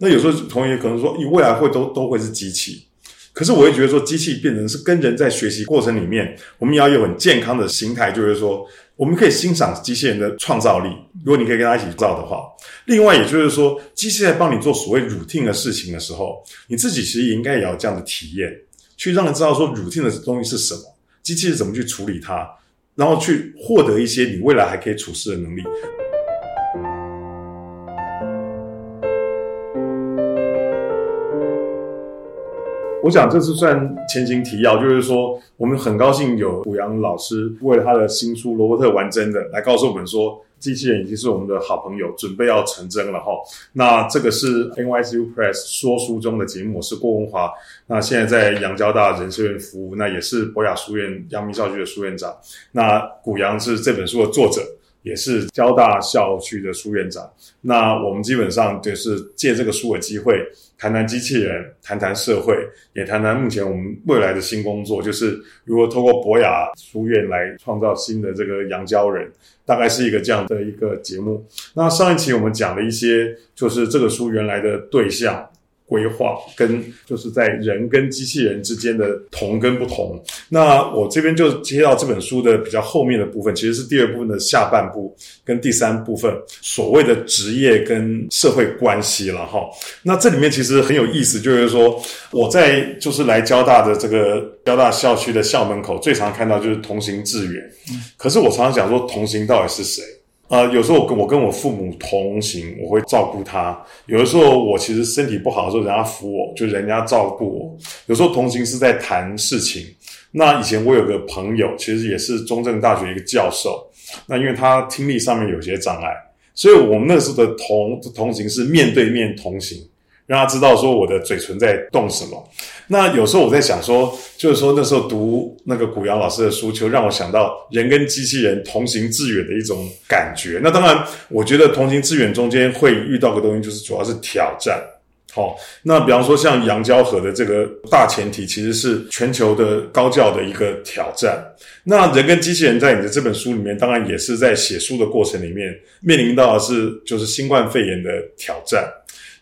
那有时候同学可能说，你未来会都都会是机器。可是我会觉得说，机器变成是跟人在学习过程里面，我们要有很健康的心态，就是说，我们可以欣赏机器人的创造力。如果你可以跟他一起造的话，另外也就是说，机器在帮你做所谓 routine 的事情的时候，你自己其实也应该也要这样的体验，去让人知道说 routine 的东西是什么，机器是怎么去处理它，然后去获得一些你未来还可以处事的能力。我想这是算前情提要，就是说我们很高兴有古阳老师为了他的新书《罗伯特玩真的》来告诉我们说，机器人已经是我们的好朋友，准备要成真了哈。那这个是 NYU Press 说书中的节目，我是郭文华。那现在在杨交大人社院服务，那也是博雅书院阳明校区的书院长。那古阳是这本书的作者。也是交大校区的书院长，那我们基本上就是借这个书的机会，谈谈机器人，谈谈社会，也谈谈目前我们未来的新工作，就是如何透过博雅书院来创造新的这个杨交人，大概是一个这样的一个节目。那上一期我们讲了一些，就是这个书原来的对象。规划跟就是在人跟机器人之间的同跟不同。那我这边就接到这本书的比较后面的部分，其实是第二部分的下半部跟第三部分，所谓的职业跟社会关系了哈。那这里面其实很有意思，就是说我在就是来交大的这个交大校区的校门口，最常看到就是同行志远。可是我常常讲说，同行到底是谁？呃，有时候我跟我跟我父母同行，我会照顾他。有的时候我其实身体不好的时候，人家扶我，就人家照顾我。有时候同行是在谈事情。那以前我有个朋友，其实也是中正大学一个教授。那因为他听力上面有些障碍，所以我们那时候的同同行是面对面同行。让他知道说我的嘴唇在动什么。那有时候我在想说，就是说那时候读那个古阳老师的书，就让我想到人跟机器人同行致远的一种感觉。那当然，我觉得同行致远中间会遇到个东西，就是主要是挑战。好，那比方说像杨交河的这个大前提，其实是全球的高教的一个挑战。那人跟机器人在你的这本书里面，当然也是在写书的过程里面面临到的是就是新冠肺炎的挑战。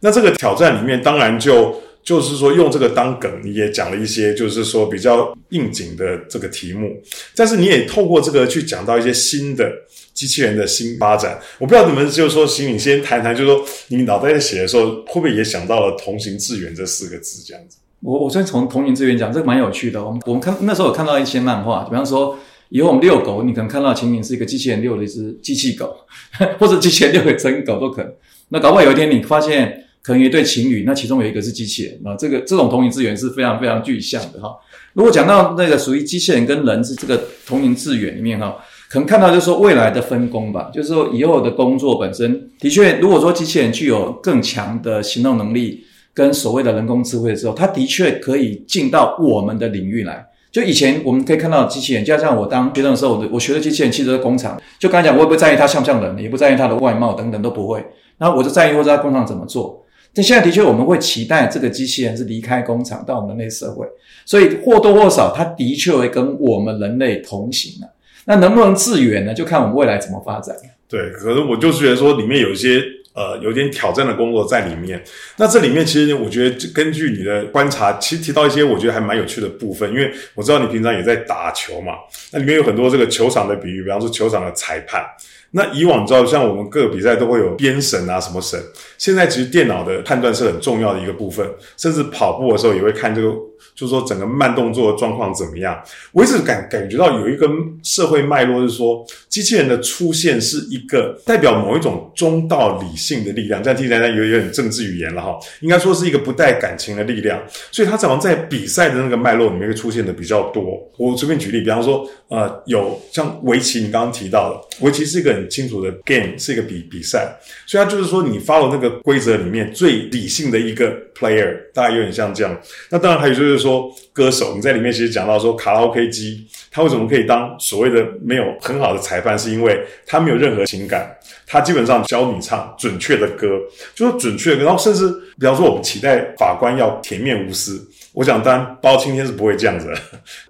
那这个挑战里面，当然就就是说用这个当梗，你也讲了一些，就是说比较应景的这个题目。但是你也透过这个去讲到一些新的机器人的新发展。我不知道你们就是说，请你先谈谈，就是说你脑袋在写的时候，会不会也想到了“同行致远”这四个字这样子？我我先从“同行致远”讲，这个蛮有趣的。我们我们看那时候有看到一些漫画，比方说以后我们遛狗，你可能看到情景是一个机器人遛了一只机器狗，或者机器人遛个真狗都可能。那搞不好有一天你发现。可能一对情侣，那其中有一个是机器人啊，这个这种同龄资源是非常非常具象的哈。如果讲到那个属于机器人跟人是这个同龄资源里面哈，可能看到就是说未来的分工吧，就是说以后的工作本身的确，如果说机器人具有更强的行动能力跟所谓的人工智慧的时候，它的确可以进到我们的领域来。就以前我们可以看到机器人，就像我当学生的时候，我我学的机器人其实在工厂，就刚才讲，我也不在意它像不像人，也不在意它的外貌等等都不会，然后我就在意或者在工厂怎么做。但现在的确，我们会期待这个机器人是离开工厂到我们人类社会，所以或多或少，它的确会跟我们人类同行了。那能不能致远呢？就看我们未来怎么发展。对，可是我就是觉得说，里面有一些呃，有点挑战的工作在里面。那这里面其实我觉得，根据你的观察，其实提到一些我觉得还蛮有趣的部分。因为我知道你平常也在打球嘛，那里面有很多这个球场的比喻，比方说球场的裁判。那以往知道，像我们各个比赛都会有编审啊，什么审。现在其实电脑的判断是很重要的一个部分，甚至跑步的时候也会看这个。就是说，整个慢动作的状况怎么样？我一直感感觉到有一个社会脉络，是说机器人的出现是一个代表某一种中道理性的力量。这样听起来有有点政治语言了哈，应该说是一个不带感情的力量。所以它好像在比赛的那个脉络里面会出现的比较多。我随便举例，比方说，呃，有像围棋，你刚刚提到的，围棋是一个很清楚的 game，是一个比比赛。所以它就是说，你 follow 那个规则里面最理性的一个 player，大概有点像这样。那当然还有就是说。歌手，你在里面其实讲到说卡拉 OK 机，他为什么可以当所谓的没有很好的裁判？是因为他没有任何情感，他基本上教你唱准确的歌，就是准确的。然后甚至比方说，我们期待法官要铁面无私，我想当然包青天是不会这样子。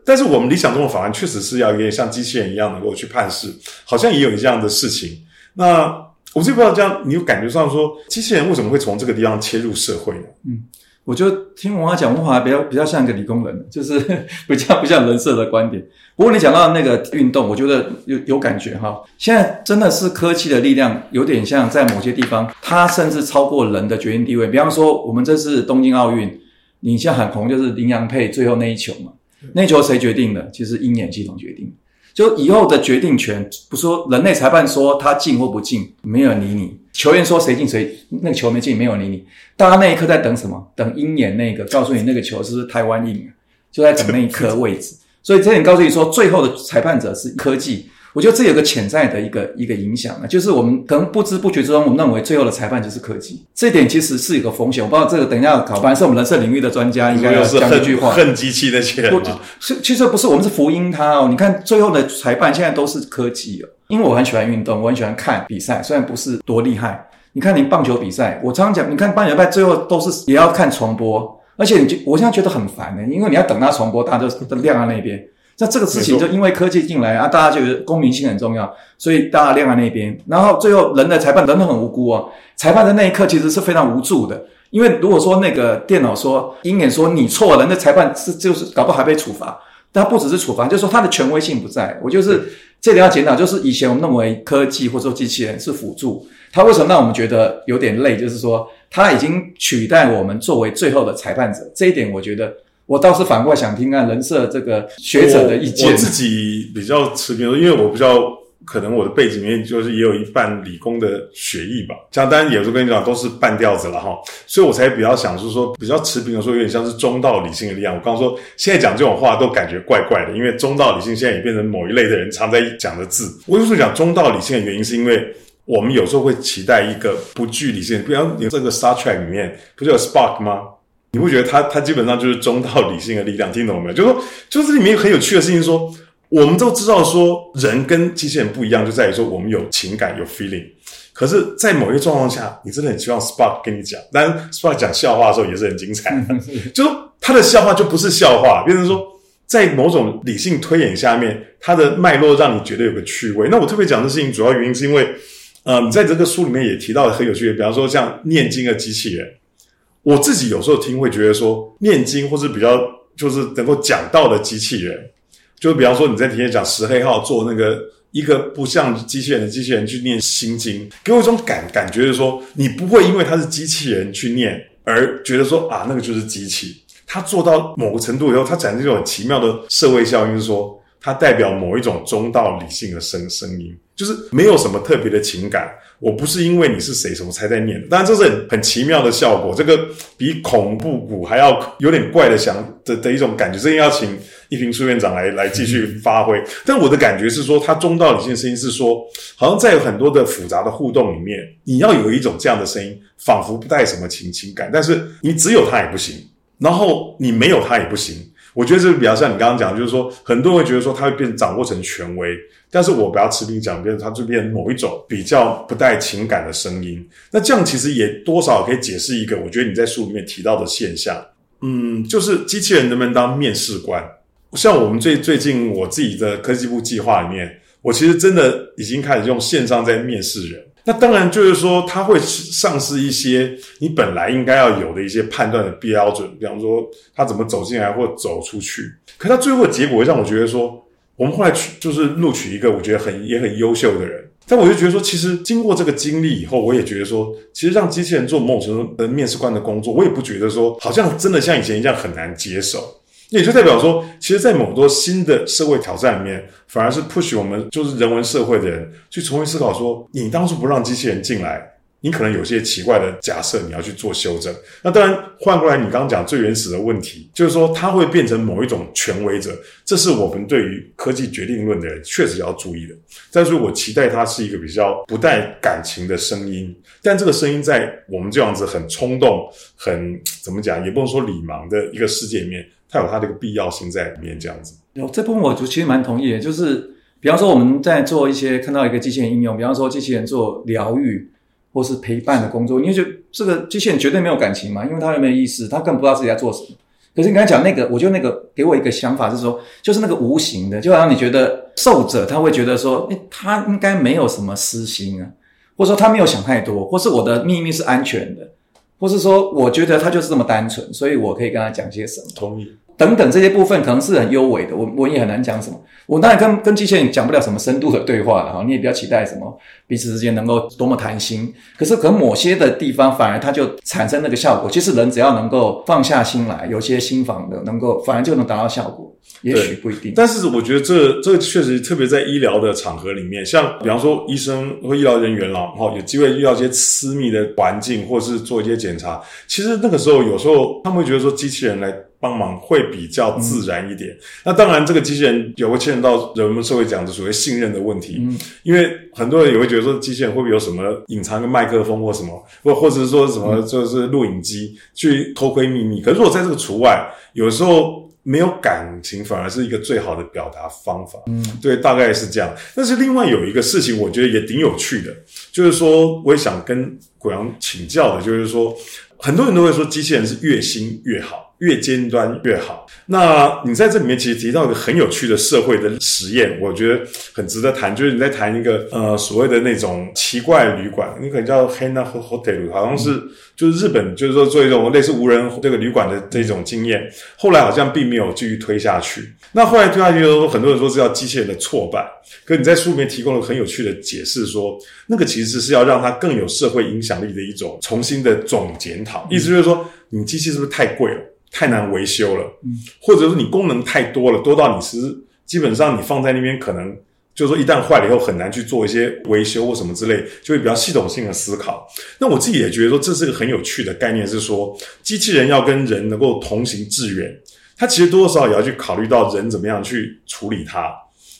但是我们理想中的法官确实是要有点像机器人一样能够去判事，好像也有这样的事情。那我就不知道这样，你有感觉上说，机器人为什么会从这个地方切入社会呢？嗯我觉得听文华讲，文华比较比较像一个理工人，就是 比较不像人设的观点。不过你讲到那个运动，我觉得有有感觉哈。现在真的是科技的力量，有点像在某些地方，它甚至超过人的决定地位。比方说，我们这次东京奥运，你像很红就是林洋配最后那一球嘛，那球谁决定的？其实鹰眼系统决定。就以后的决定权，不说人类裁判说他进或不进，没有人理你；球员说谁进谁那个球没进，没有人理你。大家那一刻在等什么？等鹰眼那个告诉你那个球是不是台湾印，就在等那一刻位置。所以这点告诉你说，最后的裁判者是科技。我觉得这有个潜在的一个一个影响啊，就是我们可能不知不觉之中，我们认为最后的裁判就是科技。这点其实是一个风险。我不知道这个等一下考班是我们人设领域的专家应该要讲一句话：恨机器那些人吗？是其实不是，我们是福音他哦。你看最后的裁判现在都是科技哦。因为我很喜欢运动，我很喜欢看比赛，虽然不是多厉害。你看，你棒球比赛，我常常讲，你看棒球比赛最后都是也要看重播，而且你就我现在觉得很烦的，因为你要等他重播，大家都都晾在那边。那这个事情就因为科技进来啊，大家觉得公民性很重要，所以大家晾在那边。然后最后人的裁判人都很无辜啊，裁判的那一刻其实是非常无助的，因为如果说那个电脑说鹰眼说你错了，那裁判是就是搞不好还被处罚。但不只是处罚，就是说他的权威性不在。我就是这里要检讨，就是以前我们认为科技或者说机器人是辅助，它为什么让我们觉得有点累？就是说它已经取代我们作为最后的裁判者。这一点我觉得。我倒是反过来想听看人设这个学者的意见。我自己比较持平，因为我比较可能我的背景里面就是也有一半理工的学艺吧。像当然也是跟你讲都是半吊子了哈，所以我才比较想是说比较持平的说，有点像是中道理性的力量。我刚刚说现在讲这种话都感觉怪怪的，因为中道理性现在也变成某一类的人常在讲的字。我就是讲中道理性的原因，是因为我们有时候会期待一个不具理性，比方你这个 Star Trek 里面不是有 Spark 吗？你会觉得他他基本上就是中道理性的力量？听懂没有？就说，就是里面很有趣的事情，说我们都知道，说人跟机器人不一样，就在于说我们有情感，有 feeling。可是，在某些状况下，你真的很希望 Spark 跟你讲，但 Spark 讲笑话的时候也是很精彩。就是他的笑话就不是笑话，变成说在某种理性推演下面，它的脉络让你觉得有个趣味。那我特别讲这事情，主要原因是因为，呃，你在这个书里面也提到很有趣的，比方说像念经的机器人。我自己有时候听会觉得说，念经或是比较就是能够讲道的机器人，就比方说你在体验讲石黑号做那个一个不像机器人的机器人去念心经，给我一种感感觉是说，你不会因为它是机器人去念而觉得说啊那个就是机器，它做到某个程度以后，它产生一种奇妙的社会效应，就是说它代表某一种中道理性的声声音，就是没有什么特别的情感。我不是因为你是谁什么才在念，当然这是很很奇妙的效果，这个比恐怖谷还要有点怪的想的的一种感觉，这要请一平苏院长来来继续发挥。但我的感觉是说，他中道理性声音是说，好像在有很多的复杂的互动里面，你要有一种这样的声音，仿佛不带什么情情感，但是你只有它也不行，然后你没有它也不行。我觉得这个比较像你刚刚讲，就是说很多人会觉得说他会变掌握成权威。但是我不要持平讲，变它就变某一种比较不带情感的声音。那这样其实也多少可以解释一个，我觉得你在书里面提到的现象，嗯，就是机器人能不能当面试官？像我们最最近我自己的科技部计划里面，我其实真的已经开始用线上在面试人。那当然就是说，他会丧失一些你本来应该要有的一些判断的标准，比方说他怎么走进来或走出去。可他最后的结果让我觉得说。我们后来取就是录取一个我觉得很也很优秀的人，但我就觉得说，其实经过这个经历以后，我也觉得说，其实让机器人做某种程度的面试官的工作，我也不觉得说，好像真的像以前一样很难接受。也就代表说，其实，在某多新的社会挑战里面，反而是 push 我们就是人文社会的人去重新思考说，你当初不让机器人进来。你可能有些奇怪的假设，你要去做修正。那当然，换过来，你刚刚讲最原始的问题，就是说它会变成某一种权威者，这是我们对于科技决定论的确实要注意的。但是我期待它是一个比较不带感情的声音，但这个声音在我们这样子很冲动、很怎么讲，也不能说礼盲的一个世界里面，它有它的一个必要性在里面。这样子，有这部分我就其实蛮同意的，就是比方说我们在做一些看到一个机器人应用，比方说机器人做疗愈。或是陪伴的工作，你就这个机器人绝对没有感情嘛？因为他又没有意识，他根本不知道自己在做什么。可是你刚才讲那个，我觉得那个给我一个想法是说，就是那个无形的，就好像你觉得受者他会觉得说，哎，他应该没有什么私心啊。或者说他没有想太多，或是我的秘密是安全的，或是说我觉得他就是这么单纯，所以我可以跟他讲些什么。同意。等等这些部分可能是很优美的，我我也很难讲什么。我当然跟跟机器人讲不了什么深度的对话了哈，你也不要期待什么彼此之间能够多么谈心。可是可能某些的地方反而它就产生那个效果。其实人只要能够放下心来，有些心房的能够，反而就能达到效果。也许不一定。但是我觉得这这确实特别在医疗的场合里面，像比方说医生或医疗人员啦，哈，有机会遇到一些私密的环境，或是做一些检查，其实那个时候有时候他们会觉得说机器人来。帮忙会比较自然一点。那当然，这个机器人也会牵扯到人们社会讲的所谓信任的问题。嗯，因为很多人也会觉得说，机器人会不会有什么隐藏个麦克风或什么，或或者是说什么就是录影机去偷窥秘密。可是如果在这个除外，有时候没有感情反而是一个最好的表达方法。嗯，对，大概是这样。但是另外有一个事情，我觉得也挺有趣的，就是说，我也想跟古阳请教的，就是说，很多人都会说机器人是越新越好。越尖端越好。那你在这里面其实提到一个很有趣的社会的实验，我觉得很值得谈，就是你在谈一个呃所谓的那种奇怪旅馆，你可能叫 Hana Hotel，好像是就是日本就是说做一种类似无人这个旅馆的这种经验，后来好像并没有继续推下去。那后来推下去的时候，很多人说是要机器人的挫败，可你在书里面提供了很有趣的解释，说那个其实是要让它更有社会影响力的一种重新的总检讨，意思就是说你机器是不是太贵了？太难维修了，嗯或者是你功能太多了，多到你其实基本上你放在那边，可能就是说一旦坏了以后很难去做一些维修或什么之类，就会比较系统性的思考。那我自己也觉得说这是个很有趣的概念，是说机器人要跟人能够同行致远，它其实多多少少也要去考虑到人怎么样去处理它。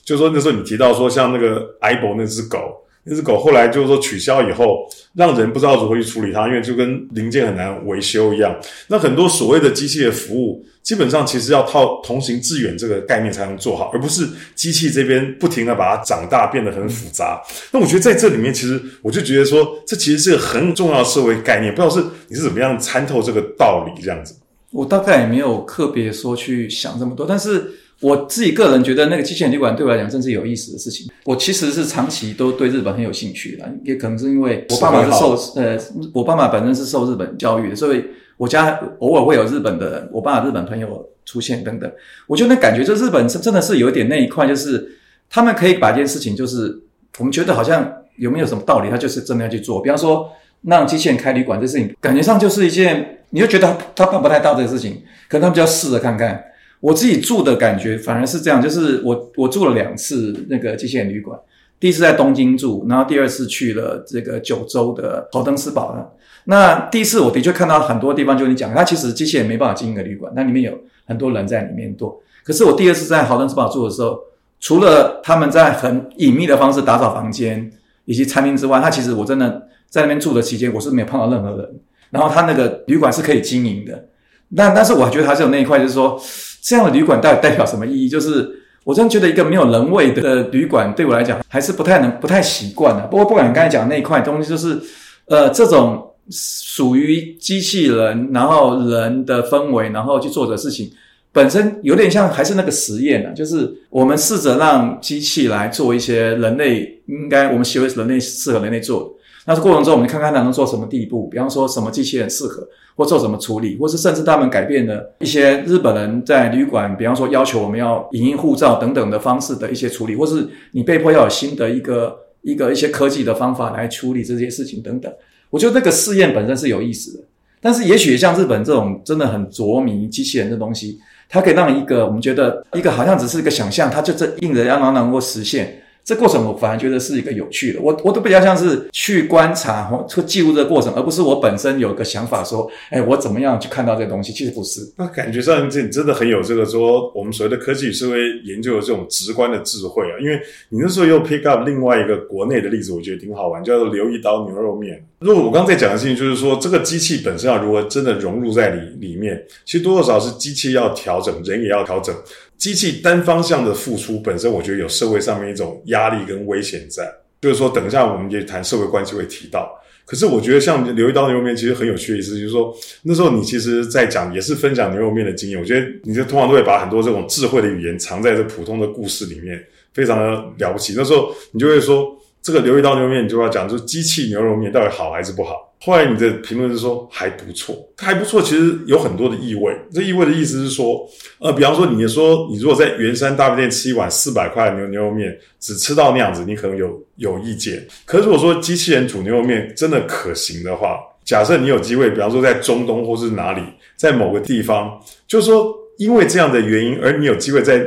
就是说那时候你提到说像那个 i b o 那只狗。那只狗后来就是说取消以后，让人不知道如何去处理它，因为就跟零件很难维修一样。那很多所谓的机器的服务，基本上其实要靠同行致远这个概念才能做好，而不是机器这边不停的把它长大变得很复杂。那我觉得在这里面，其实我就觉得说，这其实是个很重要的社会概念。不知道是你是怎么样参透这个道理这样子？我大概也没有特别说去想这么多，但是。我自己个人觉得，那个机器人旅馆对我来讲真是有意思的事情。我其实是长期都对日本很有兴趣的，也可能是因为我爸爸是受呃，我爸爸本身是受日本教育的，所以我家偶尔会有日本的我爸日本朋友出现等等。我觉得那感觉，就日本真真的是有点那一块，就是他们可以把一件事情，就是我们觉得好像有没有什么道理，他就是真的要去做。比方说让机器人开旅馆这事情，感觉上就是一件，你就觉得他办不太到这个事情，可能他们就要试着看看。我自己住的感觉反而是这样，就是我我住了两次那个机器人旅馆，第一次在东京住，然后第二次去了这个九州的豪登斯堡。那第一次我的确看到很多地方，就你讲，它其实机器人没办法经营个旅馆，那里面有很多人在里面做。可是我第二次在豪登斯堡住的时候，除了他们在很隐秘的方式打扫房间以及餐厅之外，他其实我真的在那边住的期间，我是没有碰到任何人。然后他那个旅馆是可以经营的，但但是我觉得还是有那一块，就是说。这样的旅馆到底代表什么意义？就是我真觉得一个没有人味的旅馆，对我来讲还是不太能、不太习惯的。不过不管你刚才讲那一块东西，就是呃，这种属于机器人，然后人的氛围，然后去做的事情，本身有点像还是那个实验呢。就是我们试着让机器来做一些人类应该我们认为人类适合人类做。那这过程中，我们看看它能做什么地步？比方说什么机器人适合，或做什么处理，或是甚至他们改变了一些日本人在旅馆，比方说要求我们要影音护照等等的方式的一些处理，或是你被迫要有新的一个一个一些科技的方法来处理这些事情等等。我觉得这个试验本身是有意思的，但是也许像日本这种真的很着迷机器人的东西，它可以让一个我们觉得一个好像只是一个想象，它就这硬着要能能够实现。这过程我反而觉得是一个有趣的，我我都比较像是去观察或去记录这个过程，而不是我本身有个想法说，哎，我怎么样去看到这个东西？其实不是。那感觉上这你真的很有这个说我们所谓的科技与社会研究的这种直观的智慧啊，因为你那时候又 pick up 另外一个国内的例子，我觉得挺好玩，叫做留一刀牛肉面。如果我刚才讲的事情就是说，这个机器本身要如何真的融入在里里面，其实多多少少是机器要调整，人也要调整。机器单方向的付出本身，我觉得有社会上面一种压力跟危险在。就是说，等一下我们也谈社会关系会提到。可是我觉得像刘一刀牛肉面，其实很有趣的意思，就是说那时候你其实在讲，也是分享牛肉面的经验。我觉得你就通常都会把很多这种智慧的语言藏在这普通的故事里面，非常的了不起。那时候你就会说。这个刘一刀牛肉面，你就要讲，就是机器牛肉面到底好还是不好？后来你的评论是说还不错，还不错，其实有很多的意味。这意味的意思是说，呃，比方说你说你如果在圆山大饭店吃一碗四百块牛牛肉面，只吃到那样子，你可能有有意见。可是如果说机器人煮牛肉面真的可行的话，假设你有机会，比方说在中东或是哪里，在某个地方，就是说因为这样的原因，而你有机会在。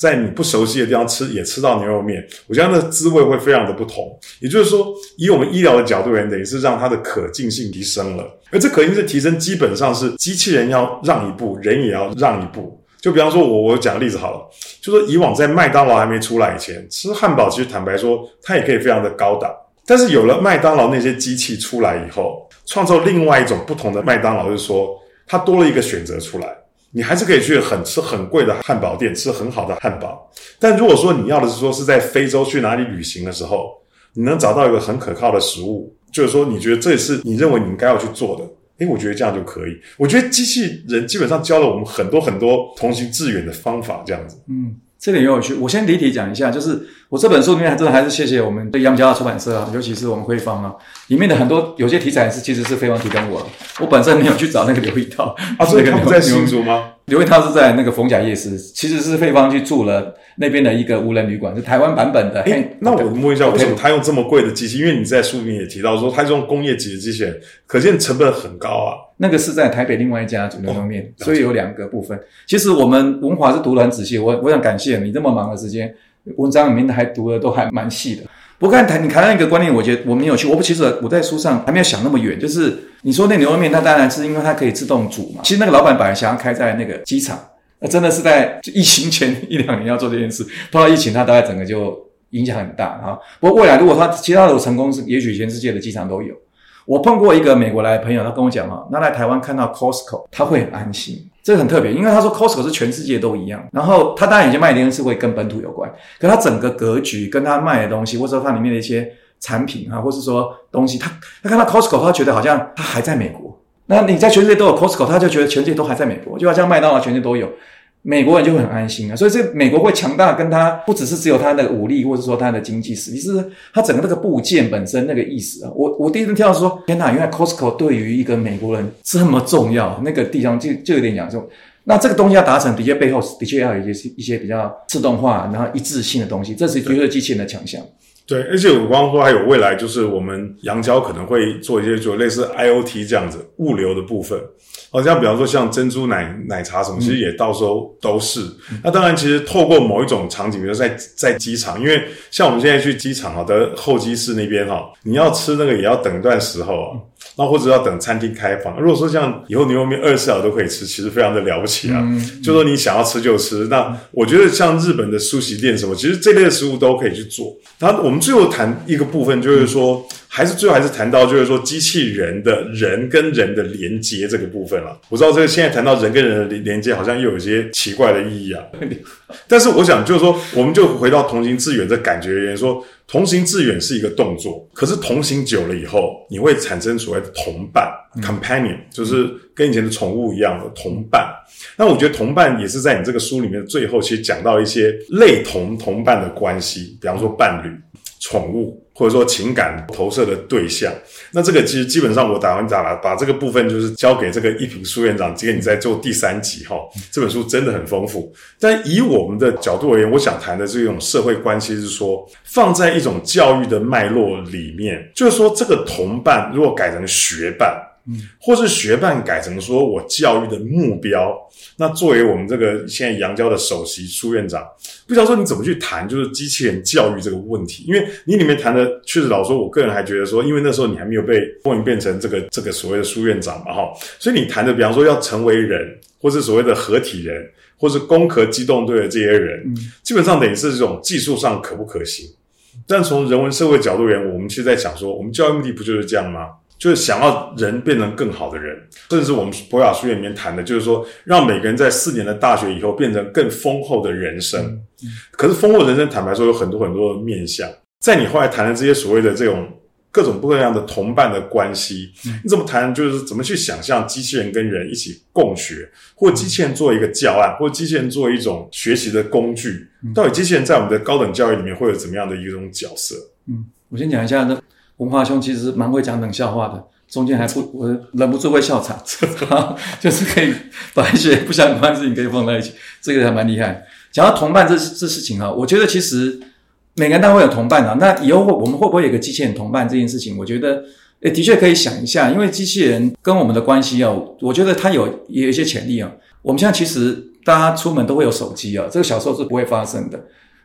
在你不熟悉的地方吃也吃到牛肉面，我觉得那滋味会非常的不同。也就是说，以我们医疗的角度而言，等于是让它的可进性提升了。而这可进性提升，基本上是机器人要让一步，人也要让一步。就比方说，我我讲个例子好了，就说以往在麦当劳还没出来以前，吃汉堡其实坦白说，它也可以非常的高档。但是有了麦当劳那些机器出来以后，创造另外一种不同的麦当劳，就是说它多了一个选择出来。你还是可以去很吃很贵的汉堡店吃很好的汉堡，但如果说你要的是说是在非洲去哪里旅行的时候，你能找到一个很可靠的食物，就是说你觉得这也是你认为你应该要去做的，诶，我觉得这样就可以。我觉得机器人基本上教了我们很多很多同行致远的方法，这样子。嗯，这点也有趣。我先离题讲一下，就是。我这本书里面真的还是谢谢我们对杨家的出版社啊，尤其是我们辉方啊，里面的很多有些题材是其实是飞方提供我，我本身没有去找那个刘一涛啊，所以他们在新竹吗？刘一涛是在那个逢甲夜市，其实是费方去住了那边的一个无人旅馆，是台湾版本的。哎，那我问一下，为什么他用这么贵的机器？因为你在书里面也提到说，他用工业级的机器人，可见成本很高啊。那个是在台北另外一家主牛肉面，所以有两个部分。其实我们文华是读得很仔细，我我想感谢你这么忙的时间。文章里面还读的都还蛮细的。不过谈你谈到一个观念，我觉得我没有去。我不其实我在书上还没有想那么远。就是你说那牛肉面，它当然是因为它可以自动煮嘛。其实那个老板本来想要开在那个机场，那真的是在疫情前一两年要做这件事。碰到疫情，它大概整个就影响很大啊。不过未来如果它其他的成功，是也许全世界的机场都有。我碰过一个美国来的朋友，他跟我讲啊，那来台湾看到 Costco，他会很安心。这个很特别，因为他说 Costco 是全世界都一样。然后他当然已经卖点是会跟本土有关，可他整个格局跟他卖的东西，或者说他里面的一些产品啊，或是说东西，他他看到 Costco，他觉得好像他还在美国。那你在全世界都有 Costco，他就觉得全世界都还在美国，就好像麦当劳全世界都有。美国人就会很安心啊，所以这美国会强大，跟他不只是只有他的武力，或者说他的经济实力，是他整个那个部件本身那个意思啊。我我第一次听到说，天哪，原来 Costco 对于一个美国人这么重要，那个地方就就有点讲究。那这个东西要达成，的确背后的确要有一些一些比较自动化，然后一致性的东西，这是绝对机器人的强项。对，而且我刚刚说还有未来，就是我们阳交可能会做一些就类似 IOT 这样子物流的部分。好像比方说像珍珠奶奶茶什么，其实也到时候都是。那当然，其实透过某一种场景，比如在在机场，因为像我们现在去机场啊的候机室那边哈，你要吃那个也要等一段时候啊，那或者要等餐厅开放。如果说像以后牛肉面二十四小时都可以吃，其实非常的了不起啊。就说你想要吃就吃。那我觉得像日本的苏食店什么，其实这类的食物都可以去做。然后我们最后谈一个部分，就是说。还是最后还是谈到，就是说机器人的人跟人的连接这个部分了。我知道这个现在谈到人跟人的连连接，好像又有一些奇怪的意义啊。但是我想就是说，我们就回到同行致远这感觉而言，说同行致远是一个动作，可是同行久了以后，你会产生所谓的同伴 （companion），就是跟以前的宠物一样的同伴。那我觉得同伴也是在你这个书里面最后其实讲到一些类同同伴的关系，比方说伴侣、宠物。或者说情感投射的对象，那这个其实基本上我打完打了，把这个部分就是交给这个一平苏院长，今天你在做第三集哈。这本书真的很丰富，但以我们的角度而言，我想谈的这种社会关系是说，放在一种教育的脉络里面，就是说这个同伴如果改成学伴。或是学办改成说我教育的目标，那作为我们这个现在杨教的首席书院长，不知道说你怎么去谈就是机器人教育这个问题？因为你里面谈的确实老说，我个人还觉得说，因为那时候你还没有被封变成这个这个所谓的书院长嘛，哈，所以你谈的，比方说要成为人，或是所谓的合体人，或是攻壳机动队的这些人，基本上等于是这种技术上可不可行？但从人文社会角度而言，我们其实在想说，我们教育目的不就是这样吗？就是想要人变成更好的人，甚至是我们博雅书院里面谈的，就是说让每个人在四年的大学以后变成更丰厚的人生。可是丰厚人生，坦白说有很多很多的面向。在你后来谈的这些所谓的这种各种各样的同伴的关系，你怎么谈？就是怎么去想象机器人跟人一起共学，或机器人做一个教案，或机器人做一种学习的工具？到底机器人在我们的高等教育里面会有怎么样的一种角色？嗯。我先讲一下，那文华兄其实蛮会讲冷笑话的，中间还不我忍不住会笑场，就是可以把一些不相关的事情可以放在一起，这个还蛮厉害。讲到同伴这这事情啊，我觉得其实每个人都会有同伴啊。那以后我们会不会有个机器人同伴这件事情？我觉得，诶，的确可以想一下，因为机器人跟我们的关系啊，我觉得它有也有一些潜力啊。我们现在其实大家出门都会有手机啊，这个小时候是不会发生的。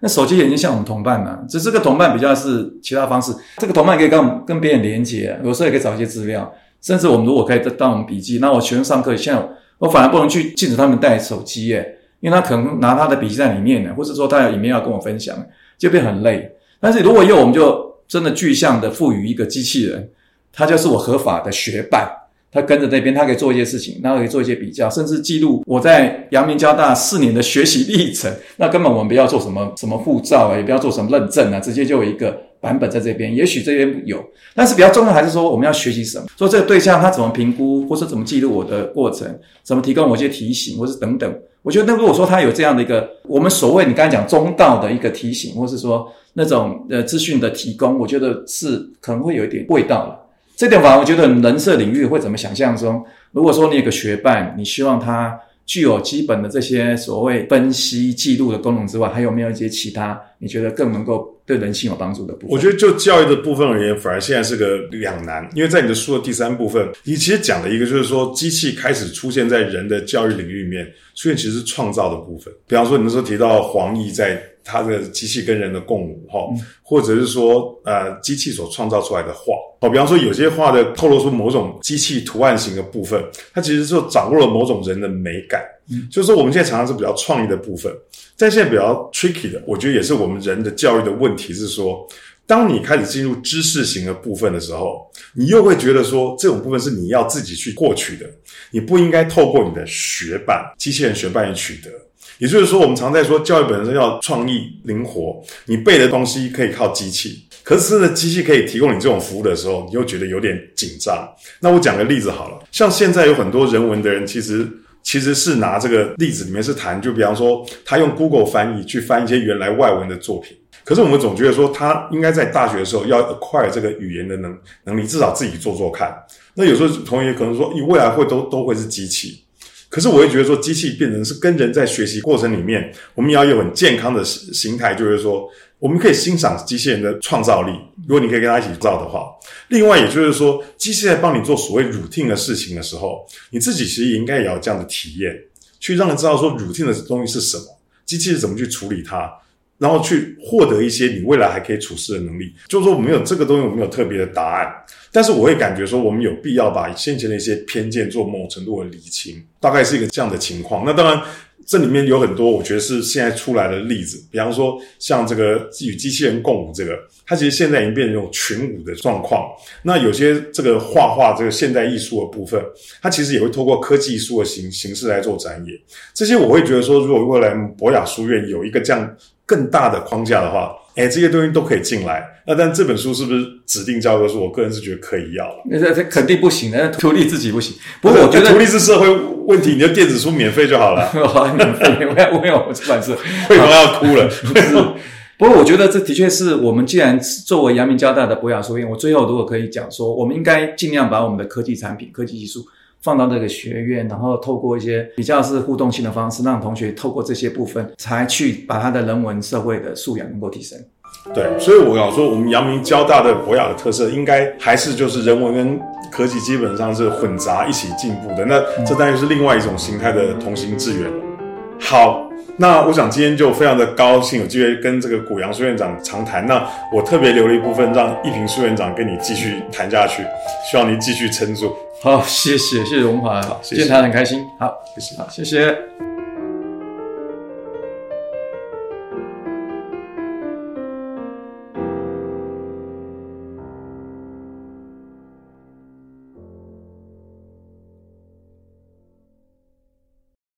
那手机已经像我们同伴了，只是这个同伴比较是其他方式。这个同伴可以跟跟别人连接，有时候也可以找一些资料，甚至我们如果可以当我们笔记，那我学生上课，现在我反而不能去禁止他们带手机耶，因为他可能拿他的笔记在里面呢，或者说他有里面要跟我分享，就变很累。但是如果有，我们就真的具象的赋予一个机器人，他就是我合法的学伴。他跟着那边，他可以做一些事情，然后可以做一些比较，甚至记录我在阳明交大四年的学习历程。那根本我们不要做什么什么护照啊，也不要做什么认证啊，直接就有一个版本在这边。也许这边有，但是比较重要还是说我们要学习什么？说这个对象他怎么评估，或是怎么记录我的过程，怎么提供我一些提醒，或是等等。我觉得那如果说他有这样的一个我们所谓你刚才讲中道的一个提醒，或是说那种呃资讯的提供，我觉得是可能会有一点味道了。这点反而我觉得人设领域会怎么想象中？如果说你有个学伴，你希望他具有基本的这些所谓分析记录的功能之外，还有没有一些其他你觉得更能够对人性有帮助的部分？我觉得就教育的部分而言，反而现在是个两难，因为在你的书的第三部分，你其实讲了一个，就是说机器开始出现在人的教育领域里面，出现其实是创造的部分。比方说，你那时候提到黄奕在。它的机器跟人的共舞，哈，或者是说，呃，机器所创造出来的画，哦，比方说有些画的透露出某种机器图案型的部分，它其实就掌握了某种人的美感。嗯，就是说我们现在常常是比较创意的部分，在现在比较 tricky 的，我觉得也是我们人的教育的问题，是说，当你开始进入知识型的部分的时候，你又会觉得说，这种部分是你要自己去获取的，你不应该透过你的学伴、机器人学伴去取得。也就是说，我们常在说教育本身要创意灵活，你背的东西可以靠机器，可是呢，机器可以提供你这种服务的时候，你又觉得有点紧张。那我讲个例子好了，像现在有很多人文的人，其实其实是拿这个例子里面是谈，就比方说他用 Google 翻译去翻一些原来外文的作品，可是我们总觉得说他应该在大学的时候要 acquire 这个语言的能能力，至少自己做做看。那有时候同学可能说，你未来会都都会是机器。可是我会觉得说，机器变成是跟人在学习过程里面，我们要有很健康的形态，就是说，我们可以欣赏机器人的创造力。如果你可以跟他一起造的话，另外也就是说，机器在帮你做所谓 routine 的事情的时候，你自己其实也应该也要这样的体验，去让人知道说 routine 的东西是什么，机器是怎么去处理它。然后去获得一些你未来还可以处事的能力，就是说我们有这个东西，我们有特别的答案，但是我会感觉说，我们有必要把先前的一些偏见做某种程度的理清，大概是一个这样的情况。那当然，这里面有很多我觉得是现在出来的例子，比方说像这个与机器人共舞这个，它其实现在已经变成一种群舞的状况。那有些这个画画这个现代艺术的部分，它其实也会透过科技艺术的形形式来做展演。这些我会觉得说，如果未来博雅书院有一个这样。更大的框架的话，哎，这些东西都可以进来。那但这本书是不是指定教科书？我个人是觉得可以要了。那这肯定不行的，图利自己不行。不过我觉得图利是社会问题，你就电子书免费就好了。免费，我要我要出版社，会员要哭了。不过我觉得这的确是我们既然作为阳明交大的博雅书院，我最后如果可以讲说，我们应该尽量把我们的科技产品、科技技术。放到这个学院，然后透过一些比较是互动性的方式，让同学透过这些部分，才去把他的人文社会的素养能够提升。对，所以我要说，我们阳明交大的博雅的特色，应该还是就是人文跟科技基本上是混杂一起进步的。那这当然是另外一种形态的同心致远了。好。那我想今天就非常的高兴有机会跟这个古阳苏院长长谈。那我特别留了一部分让一平苏院长跟你继续谈下去，希望您继续撑住。好，谢谢，谢谢荣华，好，今天谈很开心。好，谢谢，好，谢谢。